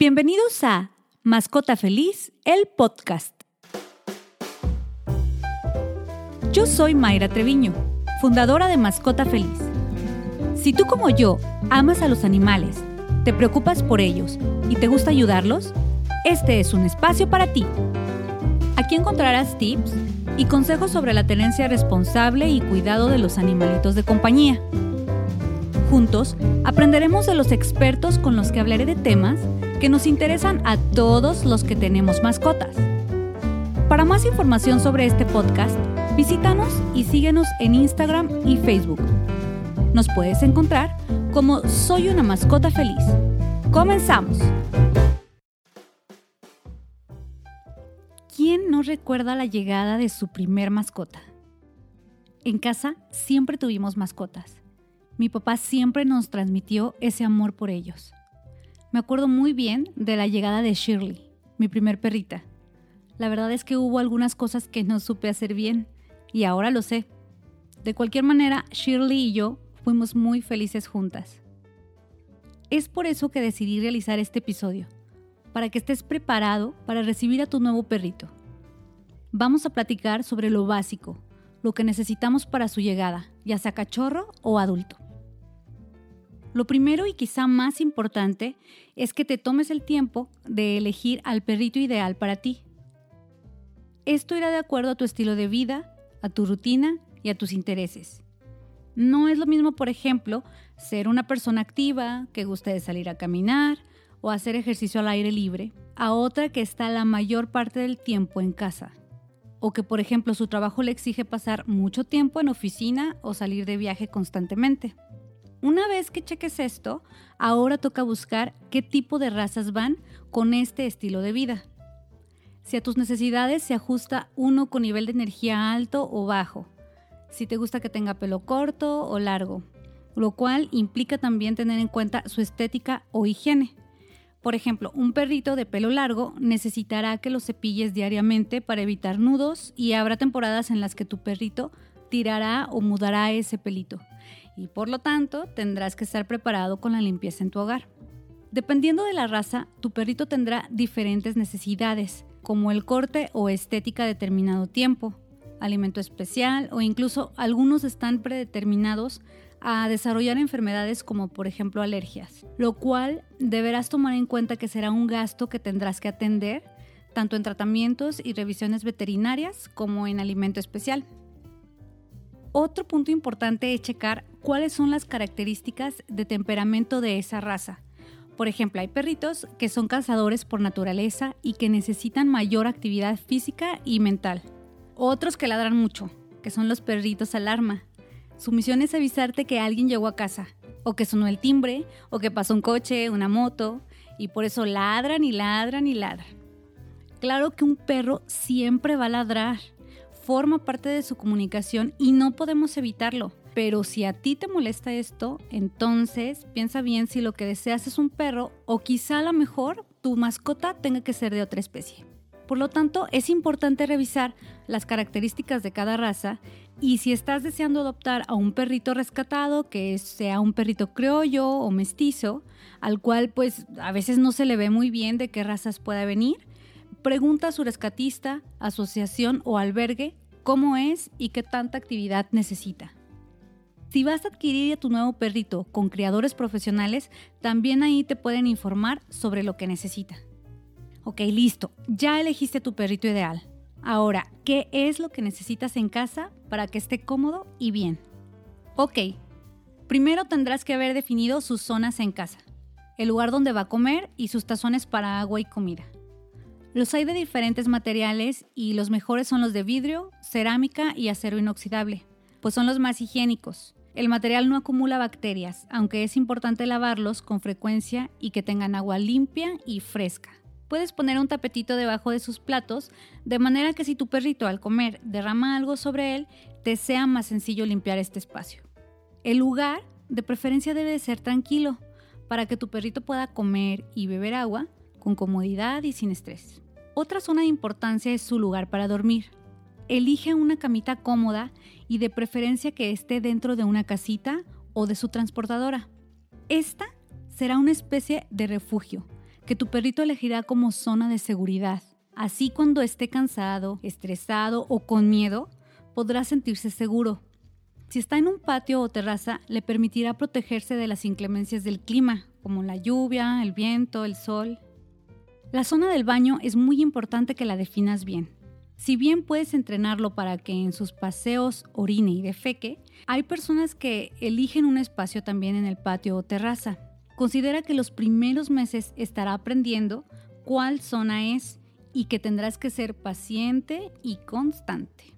Bienvenidos a Mascota Feliz, el podcast. Yo soy Mayra Treviño, fundadora de Mascota Feliz. Si tú como yo amas a los animales, te preocupas por ellos y te gusta ayudarlos, este es un espacio para ti. Aquí encontrarás tips y consejos sobre la tenencia responsable y cuidado de los animalitos de compañía. Juntos aprenderemos de los expertos con los que hablaré de temas que nos interesan a todos los que tenemos mascotas. Para más información sobre este podcast, visítanos y síguenos en Instagram y Facebook. Nos puedes encontrar como Soy una mascota feliz. Comenzamos. ¿Quién no recuerda la llegada de su primer mascota? En casa siempre tuvimos mascotas. Mi papá siempre nos transmitió ese amor por ellos. Me acuerdo muy bien de la llegada de Shirley, mi primer perrita. La verdad es que hubo algunas cosas que no supe hacer bien y ahora lo sé. De cualquier manera, Shirley y yo fuimos muy felices juntas. Es por eso que decidí realizar este episodio, para que estés preparado para recibir a tu nuevo perrito. Vamos a platicar sobre lo básico, lo que necesitamos para su llegada, ya sea cachorro o adulto. Lo primero y quizá más importante es que te tomes el tiempo de elegir al perrito ideal para ti. Esto irá de acuerdo a tu estilo de vida, a tu rutina y a tus intereses. No es lo mismo, por ejemplo, ser una persona activa, que guste de salir a caminar o hacer ejercicio al aire libre, a otra que está la mayor parte del tiempo en casa. O que, por ejemplo, su trabajo le exige pasar mucho tiempo en oficina o salir de viaje constantemente. Una vez que cheques esto, ahora toca buscar qué tipo de razas van con este estilo de vida. Si a tus necesidades se ajusta uno con nivel de energía alto o bajo. Si te gusta que tenga pelo corto o largo. Lo cual implica también tener en cuenta su estética o higiene. Por ejemplo, un perrito de pelo largo necesitará que lo cepilles diariamente para evitar nudos y habrá temporadas en las que tu perrito tirará o mudará ese pelito y por lo tanto tendrás que estar preparado con la limpieza en tu hogar. Dependiendo de la raza, tu perrito tendrá diferentes necesidades, como el corte o estética de determinado tiempo, alimento especial o incluso algunos están predeterminados a desarrollar enfermedades como por ejemplo alergias, lo cual deberás tomar en cuenta que será un gasto que tendrás que atender tanto en tratamientos y revisiones veterinarias como en alimento especial. Otro punto importante es checar cuáles son las características de temperamento de esa raza. Por ejemplo, hay perritos que son cazadores por naturaleza y que necesitan mayor actividad física y mental. Otros que ladran mucho, que son los perritos alarma. Su misión es avisarte que alguien llegó a casa, o que sonó el timbre, o que pasó un coche, una moto, y por eso ladran y ladran y ladran. Claro que un perro siempre va a ladrar, forma parte de su comunicación y no podemos evitarlo. Pero si a ti te molesta esto, entonces piensa bien si lo que deseas es un perro o quizá a lo mejor tu mascota tenga que ser de otra especie. Por lo tanto, es importante revisar las características de cada raza y si estás deseando adoptar a un perrito rescatado, que sea un perrito criollo o mestizo, al cual pues a veces no se le ve muy bien de qué razas pueda venir, pregunta a su rescatista, asociación o albergue cómo es y qué tanta actividad necesita. Si vas a adquirir a tu nuevo perrito con criadores profesionales, también ahí te pueden informar sobre lo que necesita. Ok, listo, ya elegiste tu perrito ideal. Ahora, ¿qué es lo que necesitas en casa para que esté cómodo y bien? Ok, primero tendrás que haber definido sus zonas en casa, el lugar donde va a comer y sus tazones para agua y comida. Los hay de diferentes materiales y los mejores son los de vidrio, cerámica y acero inoxidable, pues son los más higiénicos. El material no acumula bacterias, aunque es importante lavarlos con frecuencia y que tengan agua limpia y fresca. Puedes poner un tapetito debajo de sus platos, de manera que si tu perrito al comer derrama algo sobre él, te sea más sencillo limpiar este espacio. El lugar, de preferencia, debe de ser tranquilo, para que tu perrito pueda comer y beber agua con comodidad y sin estrés. Otra zona de importancia es su lugar para dormir. Elige una camita cómoda y de preferencia que esté dentro de una casita o de su transportadora. Esta será una especie de refugio que tu perrito elegirá como zona de seguridad. Así cuando esté cansado, estresado o con miedo, podrá sentirse seguro. Si está en un patio o terraza, le permitirá protegerse de las inclemencias del clima, como la lluvia, el viento, el sol. La zona del baño es muy importante que la definas bien. Si bien puedes entrenarlo para que en sus paseos orine y defeque, hay personas que eligen un espacio también en el patio o terraza. Considera que los primeros meses estará aprendiendo cuál zona es y que tendrás que ser paciente y constante.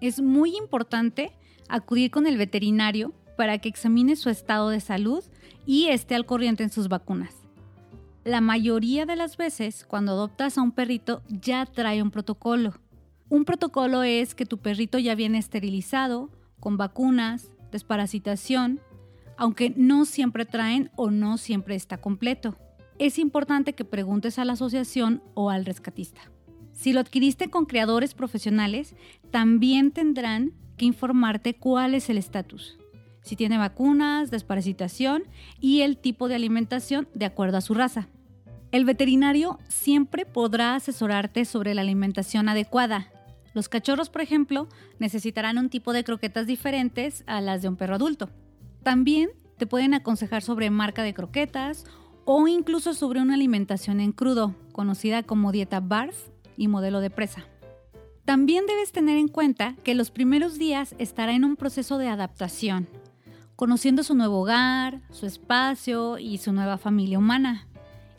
Es muy importante acudir con el veterinario para que examine su estado de salud y esté al corriente en sus vacunas. La mayoría de las veces, cuando adoptas a un perrito, ya trae un protocolo. Un protocolo es que tu perrito ya viene esterilizado, con vacunas, desparasitación, aunque no siempre traen o no siempre está completo. Es importante que preguntes a la asociación o al rescatista. Si lo adquiriste con creadores profesionales, también tendrán que informarte cuál es el estatus si tiene vacunas, desparasitación y el tipo de alimentación de acuerdo a su raza. El veterinario siempre podrá asesorarte sobre la alimentación adecuada. Los cachorros, por ejemplo, necesitarán un tipo de croquetas diferentes a las de un perro adulto. También te pueden aconsejar sobre marca de croquetas o incluso sobre una alimentación en crudo, conocida como dieta BARF y modelo de presa. También debes tener en cuenta que los primeros días estará en un proceso de adaptación, conociendo su nuevo hogar, su espacio y su nueva familia humana.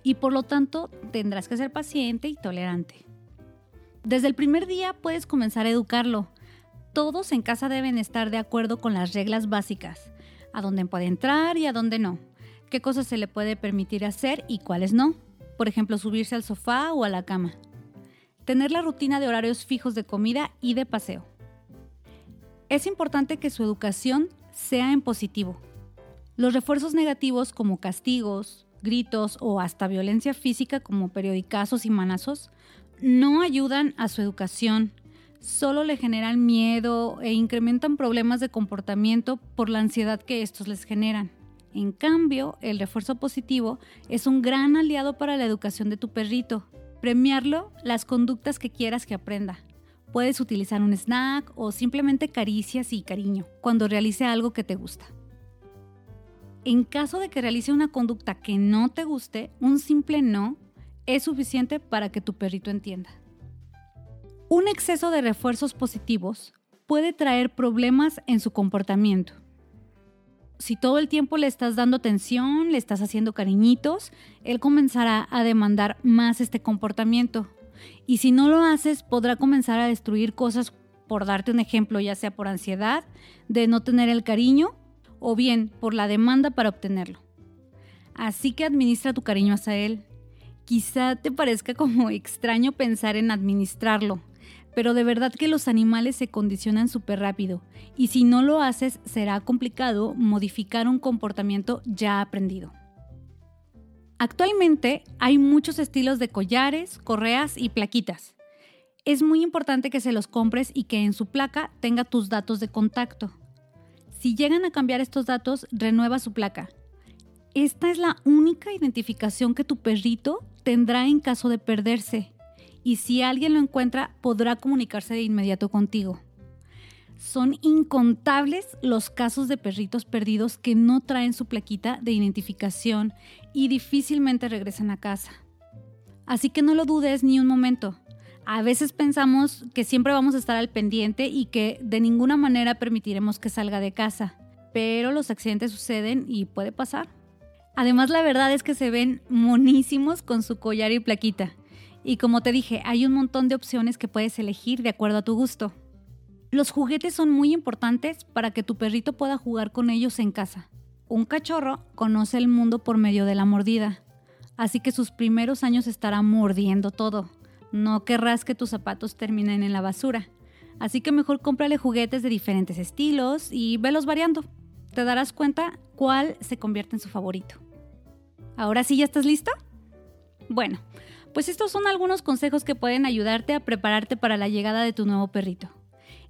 Y por lo tanto tendrás que ser paciente y tolerante. Desde el primer día puedes comenzar a educarlo. Todos en casa deben estar de acuerdo con las reglas básicas, a dónde puede entrar y a dónde no, qué cosas se le puede permitir hacer y cuáles no, por ejemplo subirse al sofá o a la cama. Tener la rutina de horarios fijos de comida y de paseo. Es importante que su educación sea en positivo. Los refuerzos negativos como castigos, gritos o hasta violencia física como periodicazos y manazos no ayudan a su educación, solo le generan miedo e incrementan problemas de comportamiento por la ansiedad que estos les generan. En cambio, el refuerzo positivo es un gran aliado para la educación de tu perrito. Premiarlo las conductas que quieras que aprenda. Puedes utilizar un snack o simplemente caricias y cariño cuando realice algo que te gusta. En caso de que realice una conducta que no te guste, un simple no es suficiente para que tu perrito entienda. Un exceso de refuerzos positivos puede traer problemas en su comportamiento. Si todo el tiempo le estás dando atención, le estás haciendo cariñitos, él comenzará a demandar más este comportamiento, y si no lo haces, podrá comenzar a destruir cosas, por darte un ejemplo, ya sea por ansiedad, de no tener el cariño, o bien por la demanda para obtenerlo. Así que administra tu cariño hacia él. Quizá te parezca como extraño pensar en administrarlo, pero de verdad que los animales se condicionan súper rápido y si no lo haces será complicado modificar un comportamiento ya aprendido. Actualmente hay muchos estilos de collares, correas y plaquitas. Es muy importante que se los compres y que en su placa tenga tus datos de contacto. Si llegan a cambiar estos datos, renueva su placa. Esta es la única identificación que tu perrito tendrá en caso de perderse y si alguien lo encuentra podrá comunicarse de inmediato contigo. Son incontables los casos de perritos perdidos que no traen su plaquita de identificación y difícilmente regresan a casa. Así que no lo dudes ni un momento. A veces pensamos que siempre vamos a estar al pendiente y que de ninguna manera permitiremos que salga de casa, pero los accidentes suceden y puede pasar. Además, la verdad es que se ven monísimos con su collar y plaquita. Y como te dije, hay un montón de opciones que puedes elegir de acuerdo a tu gusto. Los juguetes son muy importantes para que tu perrito pueda jugar con ellos en casa. Un cachorro conoce el mundo por medio de la mordida, así que sus primeros años estará mordiendo todo. No querrás que tus zapatos terminen en la basura, así que mejor cómprale juguetes de diferentes estilos y velos variando. Te darás cuenta cuál se convierte en su favorito. ¿Ahora sí ya estás listo? Bueno, pues estos son algunos consejos que pueden ayudarte a prepararte para la llegada de tu nuevo perrito.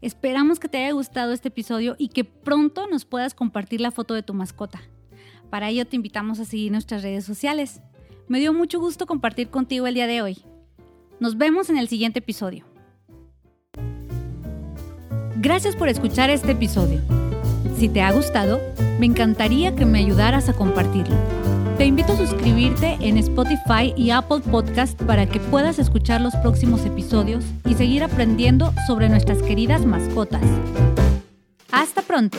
Esperamos que te haya gustado este episodio y que pronto nos puedas compartir la foto de tu mascota. Para ello te invitamos a seguir nuestras redes sociales. Me dio mucho gusto compartir contigo el día de hoy. Nos vemos en el siguiente episodio. Gracias por escuchar este episodio. Si te ha gustado, me encantaría que me ayudaras a compartirlo. Te invito a suscribirte en Spotify y Apple Podcast para que puedas escuchar los próximos episodios y seguir aprendiendo sobre nuestras queridas mascotas. Hasta pronto.